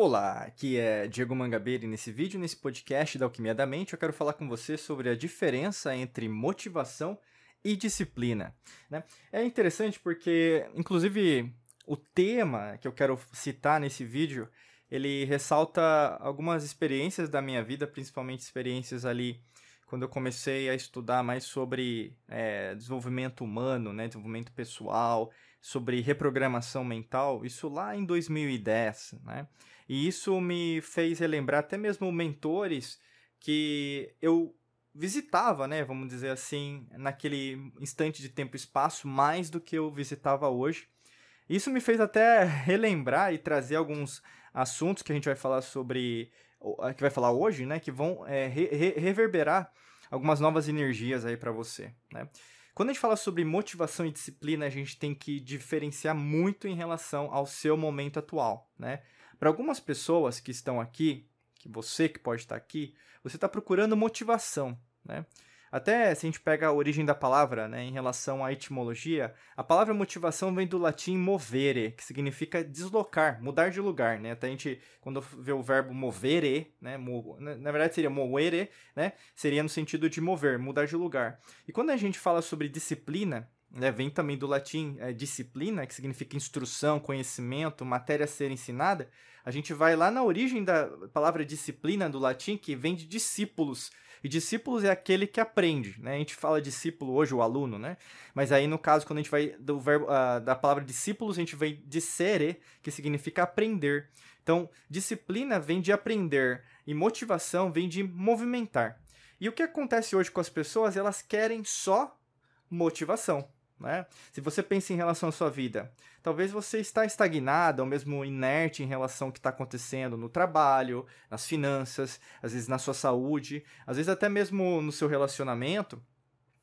Olá, aqui é Diego Mangabeira e nesse vídeo, nesse podcast da Alquimia da Mente, eu quero falar com você sobre a diferença entre motivação e disciplina. Né? É interessante porque, inclusive, o tema que eu quero citar nesse vídeo, ele ressalta algumas experiências da minha vida, principalmente experiências ali quando eu comecei a estudar mais sobre é, desenvolvimento humano, né, desenvolvimento pessoal, sobre reprogramação mental, isso lá em 2010, né? E isso me fez relembrar até mesmo mentores que eu visitava, né, vamos dizer assim, naquele instante de tempo e espaço mais do que eu visitava hoje. Isso me fez até relembrar e trazer alguns assuntos que a gente vai falar sobre, que vai falar hoje, né, que vão é, re reverberar algumas novas energias aí para você, né? Quando a gente fala sobre motivação e disciplina, a gente tem que diferenciar muito em relação ao seu momento atual, né? Para algumas pessoas que estão aqui, que você que pode estar aqui, você está procurando motivação, né? Até se a gente pega a origem da palavra, né, em relação à etimologia, a palavra motivação vem do latim movere, que significa deslocar, mudar de lugar, né? Até a gente, quando vê o verbo movere, né, na verdade seria movere, né, seria no sentido de mover, mudar de lugar. E quando a gente fala sobre disciplina, né, vem também do latim é, disciplina, que significa instrução, conhecimento, matéria a ser ensinada, a gente vai lá na origem da palavra disciplina do latim, que vem de discípulos, e discípulos é aquele que aprende, né? A gente fala discípulo hoje, o aluno, né? Mas aí, no caso, quando a gente vai do verbo, uh, da palavra discípulos, a gente vem de sere, que significa aprender. Então, disciplina vem de aprender e motivação vem de movimentar. E o que acontece hoje com as pessoas? Elas querem só motivação. Né? Se você pensa em relação à sua vida, talvez você está estagnado ou mesmo inerte em relação ao que está acontecendo no trabalho, nas finanças, às vezes na sua saúde, às vezes até mesmo no seu relacionamento.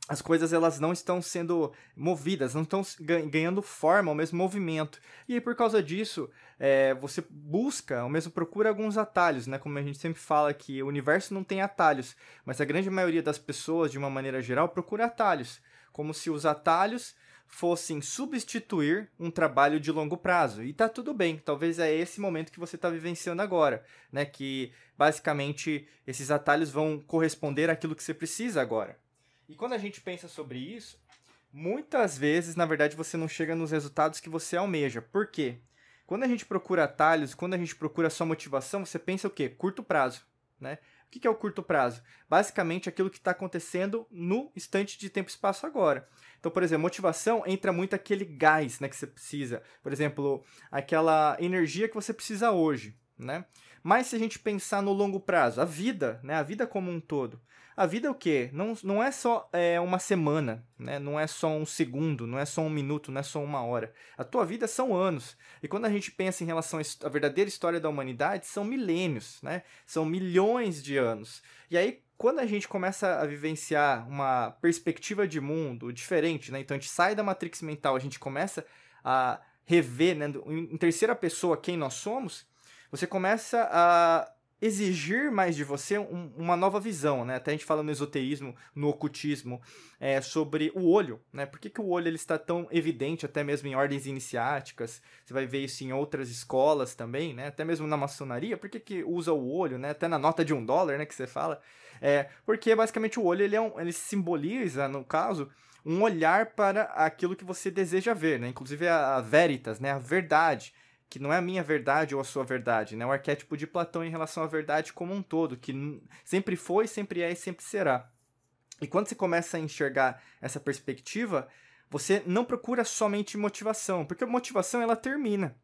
As coisas elas não estão sendo movidas, não estão ganhando forma, ou mesmo movimento. E aí, por causa disso, é, você busca, ou mesmo procura alguns atalhos, né? Como a gente sempre fala que o universo não tem atalhos, mas a grande maioria das pessoas, de uma maneira geral, procura atalhos como se os atalhos fossem substituir um trabalho de longo prazo. E tá tudo bem, talvez é esse momento que você está vivenciando agora, né? Que basicamente esses atalhos vão corresponder àquilo que você precisa agora. E quando a gente pensa sobre isso, muitas vezes, na verdade, você não chega nos resultados que você almeja. Por quê? Quando a gente procura atalhos, quando a gente procura sua motivação, você pensa o quê? Curto prazo, né? O que é o curto prazo? Basicamente aquilo que está acontecendo no instante de tempo e espaço agora. Então, por exemplo, motivação entra muito aquele gás né, que você precisa. Por exemplo, aquela energia que você precisa hoje. Né? Mas se a gente pensar no longo prazo, a vida, né, a vida como um todo, a vida é o quê? Não, não é só é, uma semana, né? não é só um segundo, não é só um minuto, não é só uma hora. A tua vida são anos. E quando a gente pensa em relação à verdadeira história da humanidade, são milênios, né? são milhões de anos. E aí, quando a gente começa a vivenciar uma perspectiva de mundo diferente, né? então a gente sai da matrix mental, a gente começa a rever né, em terceira pessoa quem nós somos, você começa a exigir mais de você um, uma nova visão, né? Até a gente fala no esoterismo, no ocultismo, é, sobre o olho, né? Por que, que o olho ele está tão evidente, até mesmo em ordens iniciáticas? Você vai ver isso em outras escolas também, né? Até mesmo na maçonaria, por que, que usa o olho, né? Até na nota de um dólar, né? Que você fala. É, porque basicamente o olho ele, é um, ele simboliza, no caso, um olhar para aquilo que você deseja ver, né? Inclusive a, a veritas, né? A verdade que não é a minha verdade ou a sua verdade, né? O arquétipo de Platão em relação à verdade como um todo, que sempre foi, sempre é e sempre será. E quando você começa a enxergar essa perspectiva, você não procura somente motivação, porque a motivação ela termina.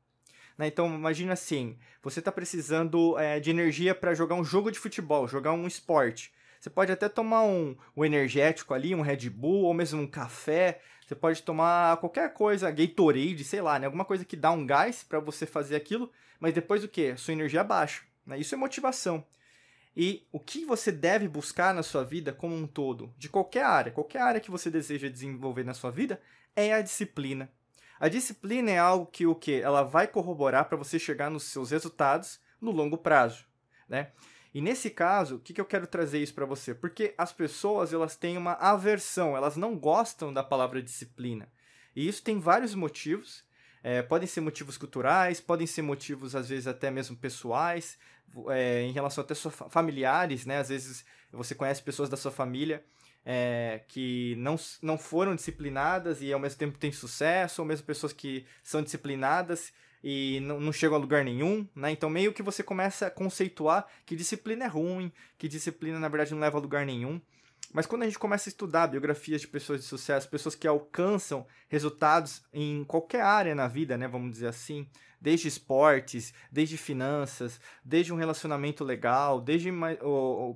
Né? Então imagina assim, você está precisando é, de energia para jogar um jogo de futebol, jogar um esporte. Você pode até tomar um, um energético ali, um Red Bull, ou mesmo um café, você pode tomar qualquer coisa, Gatorade, sei lá, né? Alguma coisa que dá um gás para você fazer aquilo, mas depois o que? Sua energia baixa. Né? Isso é motivação. E o que você deve buscar na sua vida como um todo, de qualquer área, qualquer área que você deseja desenvolver na sua vida, é a disciplina. A disciplina é algo que o que ela vai corroborar para você chegar nos seus resultados no longo prazo, né? E nesse caso, o que, que eu quero trazer isso para você? Porque as pessoas elas têm uma aversão, elas não gostam da palavra disciplina. E isso tem vários motivos. É, podem ser motivos culturais, podem ser motivos, às vezes, até mesmo pessoais, é, em relação até familiares, né? Às vezes você conhece pessoas da sua família é, que não, não foram disciplinadas e ao mesmo tempo têm sucesso, ou mesmo pessoas que são disciplinadas e não, chegam a lugar nenhum, né? Então meio que você começa a conceituar que disciplina é ruim, que disciplina na verdade não leva a lugar nenhum. Mas quando a gente começa a estudar biografias de pessoas de sucesso, pessoas que alcançam resultados em qualquer área na vida, né, vamos dizer assim, desde esportes, desde finanças, desde um relacionamento legal, desde,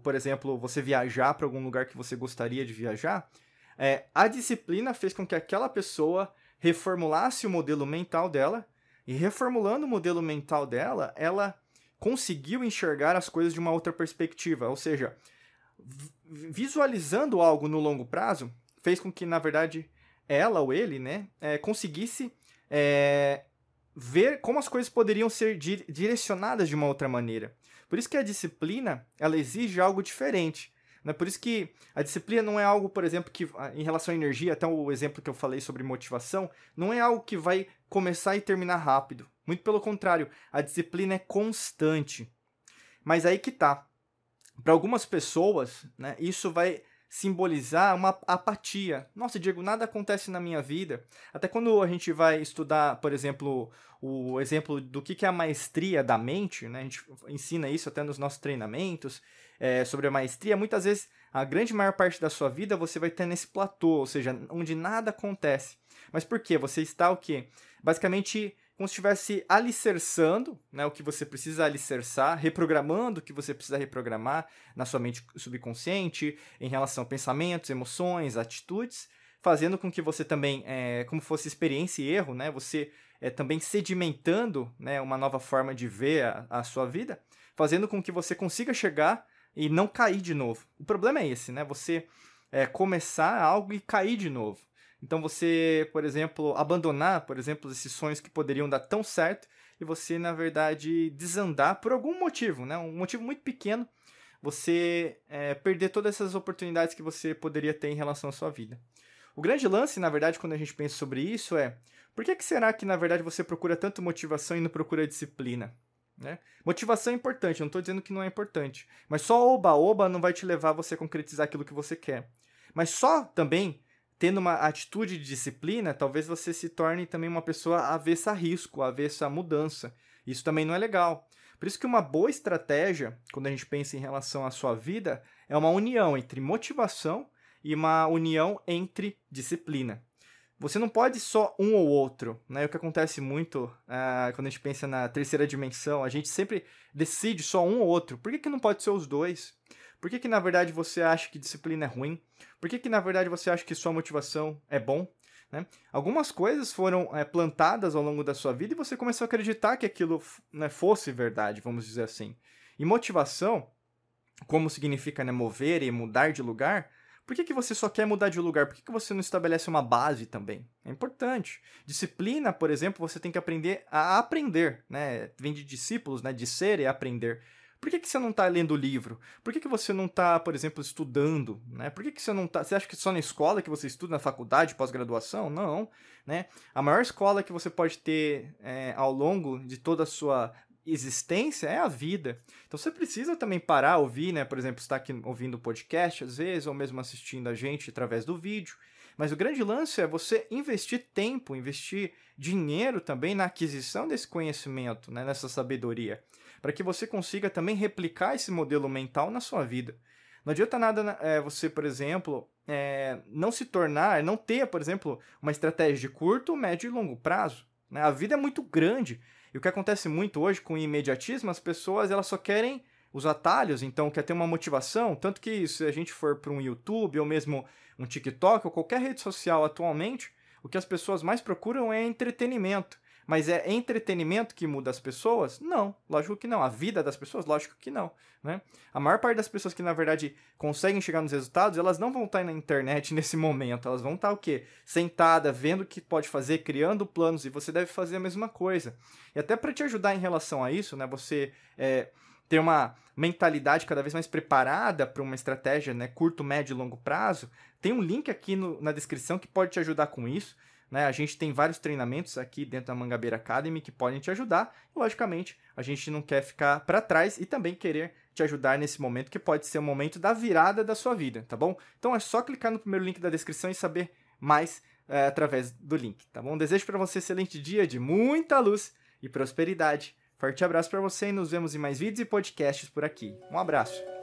por exemplo, você viajar para algum lugar que você gostaria de viajar, é, a disciplina fez com que aquela pessoa reformulasse o modelo mental dela e reformulando o modelo mental dela, ela conseguiu enxergar as coisas de uma outra perspectiva, ou seja, visualizando algo no longo prazo, fez com que, na verdade, ela ou ele, né, é, conseguisse é, ver como as coisas poderiam ser di direcionadas de uma outra maneira. Por isso que a disciplina, ela exige algo diferente. Né? Por isso que a disciplina não é algo, por exemplo, que em relação à energia, até o exemplo que eu falei sobre motivação, não é algo que vai começar e terminar rápido. Muito pelo contrário, a disciplina é constante. Mas aí que tá. Para algumas pessoas, né, isso vai simbolizar uma apatia. Nossa, Diego, nada acontece na minha vida. Até quando a gente vai estudar, por exemplo, o exemplo do que é a maestria da mente, né? a gente ensina isso até nos nossos treinamentos é, sobre a maestria. Muitas vezes, a grande maior parte da sua vida você vai ter nesse platô, ou seja, onde nada acontece. Mas por quê? Você está o quê? Basicamente como se estivesse alicerçando né, o que você precisa alicerçar, reprogramando o que você precisa reprogramar na sua mente subconsciente, em relação a pensamentos, emoções, atitudes, fazendo com que você também, é, como fosse experiência e erro, né, você é, também sedimentando né, uma nova forma de ver a, a sua vida, fazendo com que você consiga chegar e não cair de novo. O problema é esse, né? Você é, começar algo e cair de novo. Então você, por exemplo, abandonar, por exemplo, esses sonhos que poderiam dar tão certo e você, na verdade, desandar por algum motivo, né? Um motivo muito pequeno, você é, perder todas essas oportunidades que você poderia ter em relação à sua vida. O grande lance, na verdade, quando a gente pensa sobre isso é por que, que será que, na verdade, você procura tanto motivação e não procura disciplina? Né? Motivação é importante, não estou dizendo que não é importante. Mas só oba-oba não vai te levar a você concretizar aquilo que você quer. Mas só também tendo uma atitude de disciplina, talvez você se torne também uma pessoa avessa a risco, avessa a mudança. Isso também não é legal. Por isso que uma boa estratégia, quando a gente pensa em relação à sua vida, é uma união entre motivação e uma união entre disciplina. Você não pode só um ou outro, né? O que acontece muito uh, quando a gente pensa na terceira dimensão, a gente sempre decide só um ou outro. Por que, que não pode ser os dois? Por que, que na verdade você acha que disciplina é ruim? Por que, que na verdade você acha que sua motivação é bom? Né? Algumas coisas foram é, plantadas ao longo da sua vida e você começou a acreditar que aquilo né, fosse verdade, vamos dizer assim. E motivação, como significa né, mover e mudar de lugar, por que, que você só quer mudar de lugar? Por que, que você não estabelece uma base também? É importante. Disciplina, por exemplo, você tem que aprender a aprender, né? Vem de discípulos, né? De ser e aprender. Por que, que você não está lendo o livro? Por que, que você não está, por exemplo, estudando? Né? Por que, que você não está. Você acha que só na escola que você estuda, na faculdade, pós-graduação? Não. Né? A maior escola que você pode ter é, ao longo de toda a sua existência é a vida. Então você precisa também parar, ouvir, né? Por exemplo, estar aqui ouvindo o podcast às vezes, ou mesmo assistindo a gente através do vídeo. Mas o grande lance é você investir tempo, investir dinheiro também na aquisição desse conhecimento, né? nessa sabedoria para que você consiga também replicar esse modelo mental na sua vida. Não adianta nada é, você, por exemplo, é, não se tornar, não ter, por exemplo, uma estratégia de curto, médio e longo prazo. Né? A vida é muito grande. E o que acontece muito hoje com o imediatismo, as pessoas elas só querem os atalhos, então quer ter uma motivação, tanto que se a gente for para um YouTube ou mesmo um TikTok ou qualquer rede social atualmente, o que as pessoas mais procuram é entretenimento. Mas é entretenimento que muda as pessoas? Não, lógico que não. A vida das pessoas? Lógico que não. Né? A maior parte das pessoas que, na verdade, conseguem chegar nos resultados, elas não vão estar na internet nesse momento. Elas vão estar o quê? Sentada, vendo o que pode fazer, criando planos, e você deve fazer a mesma coisa. E até para te ajudar em relação a isso, né? Você é, ter uma mentalidade cada vez mais preparada para uma estratégia né, curto, médio e longo prazo, tem um link aqui no, na descrição que pode te ajudar com isso. Né? A gente tem vários treinamentos aqui dentro da Mangabeira Academy que podem te ajudar. E, logicamente, a gente não quer ficar para trás e também querer te ajudar nesse momento que pode ser o momento da virada da sua vida, tá bom? Então é só clicar no primeiro link da descrição e saber mais é, através do link, tá bom? Desejo para você um excelente dia de muita luz e prosperidade. Forte abraço para você e nos vemos em mais vídeos e podcasts por aqui. Um abraço.